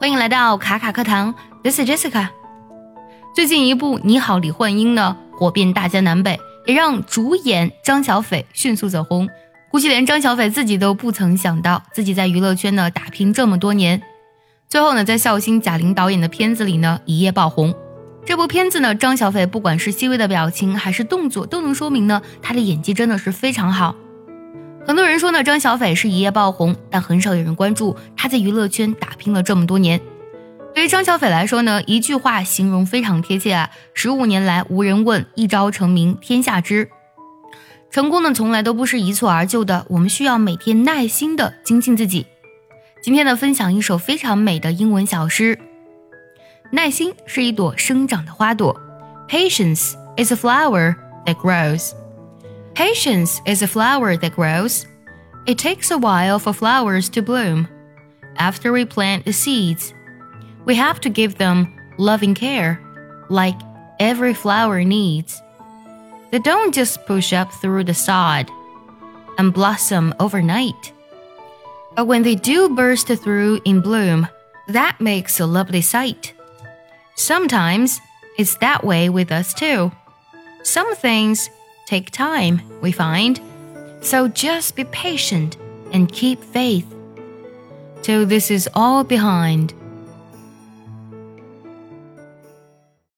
欢迎来到卡卡课堂，This is Jessica。最近一部《你好，李焕英》呢，火遍大江南北，也让主演张小斐迅速走红。估计连张小斐自己都不曾想到，自己在娱乐圈呢打拼这么多年，最后呢，在孝星贾玲导演的片子里呢一夜爆红。这部片子呢，张小斐不管是细微的表情还是动作，都能说明呢她的演技真的是非常好。很多人说呢，张小斐是一夜爆红，但很少有人关注她在娱乐圈打拼了这么多年。对于张小斐来说呢，一句话形容非常贴切啊：十五年来无人问，一朝成名天下知。成功呢，从来都不是一蹴而就的，我们需要每天耐心的精进自己。今天呢，分享一首非常美的英文小诗：耐心是一朵生长的花朵，Patience is a flower that grows。Patience is a flower that grows. It takes a while for flowers to bloom. After we plant the seeds, we have to give them loving care, like every flower needs. They don't just push up through the sod and blossom overnight. But when they do burst through in bloom, that makes a lovely sight. Sometimes it's that way with us too. Some things take time, we find. So just be patient and keep faith till this is all behind.